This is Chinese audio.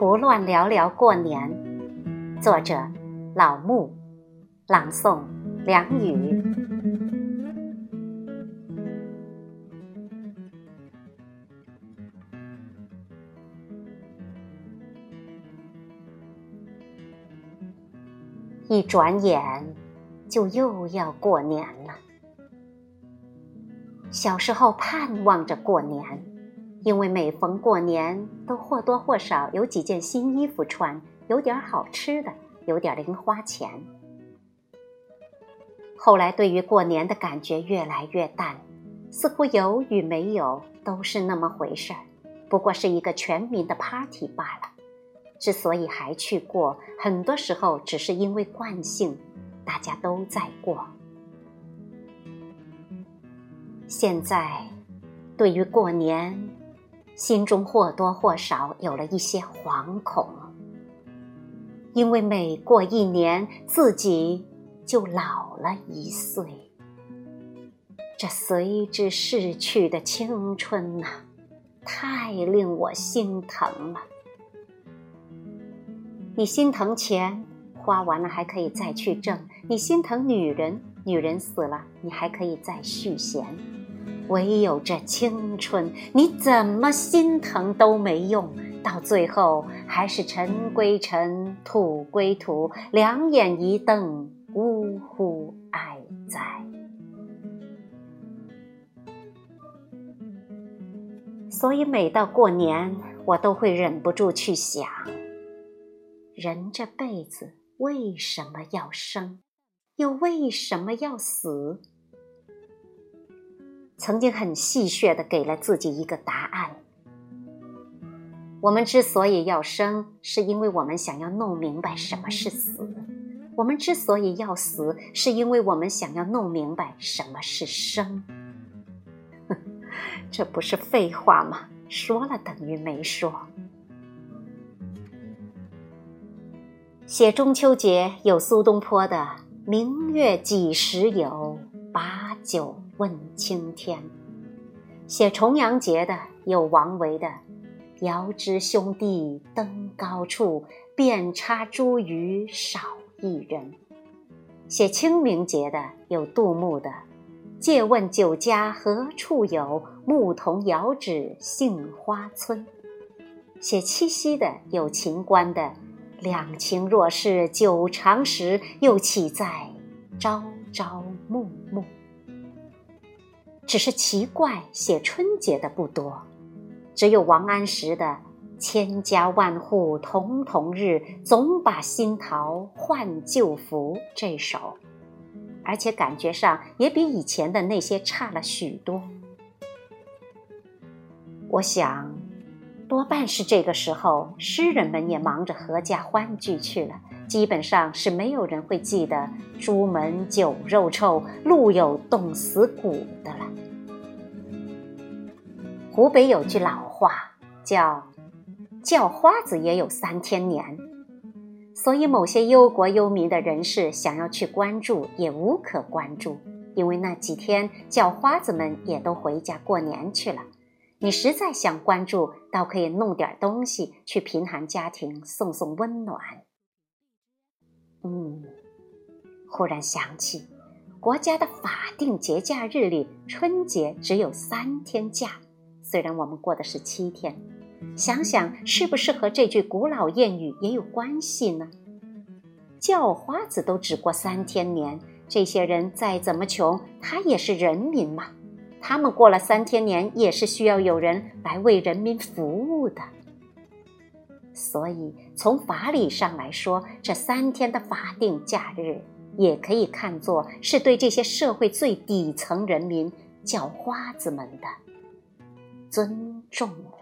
胡乱聊聊过年。作者：老木，朗诵：梁雨。一转眼，就又要过年了。小时候盼望着过年。因为每逢过年，都或多或少有几件新衣服穿，有点好吃的，有点零花钱。后来对于过年的感觉越来越淡，似乎有与没有都是那么回事儿，不过是一个全民的 party 罢了。之所以还去过，很多时候只是因为惯性，大家都在过。现在，对于过年。心中或多或少有了一些惶恐，因为每过一年，自己就老了一岁。这随之逝去的青春呐，太令我心疼了。你心疼钱，花完了还可以再去挣；你心疼女人，女人死了，你还可以再续弦。唯有这青春，你怎么心疼都没用，到最后还是尘归尘，土归土，两眼一瞪，呜呼哀哉。所以每到过年，我都会忍不住去想：人这辈子为什么要生，又为什么要死？曾经很戏谑的给了自己一个答案：我们之所以要生，是因为我们想要弄明白什么是死；我们之所以要死，是因为我们想要弄明白什么是生。这不是废话吗？说了等于没说。写中秋节有苏东坡的“明月几时有，把酒”。问青天，写重阳节的有王维的“遥知兄弟登高处，遍插茱萸少一人”，写清明节的有杜牧的“借问酒家何处有，牧童遥指杏花村”，写七夕的有秦观的“两情若是久长时，又岂在朝朝暮暮”。只是奇怪，写春节的不多，只有王安石的“千家万户曈曈日，总把新桃换旧符”这首，而且感觉上也比以前的那些差了许多。我想，多半是这个时候，诗人们也忙着阖家欢聚去了，基本上是没有人会记得“朱门酒肉臭，路有冻死骨”的了。湖北有句老话叫“叫花子也有三天年”，所以某些忧国忧民的人士想要去关注也无可关注，因为那几天叫花子们也都回家过年去了。你实在想关注，倒可以弄点东西去贫寒家庭送送温暖。嗯，忽然想起，国家的法定节假日里，春节只有三天假。虽然我们过的是七天，想想是不是和这句古老谚语也有关系呢？叫花子都只过三天年，这些人再怎么穷，他也是人民嘛。他们过了三天年，也是需要有人来为人民服务的。所以从法理上来说，这三天的法定假日，也可以看作是对这些社会最底层人民叫花子们的。尊重。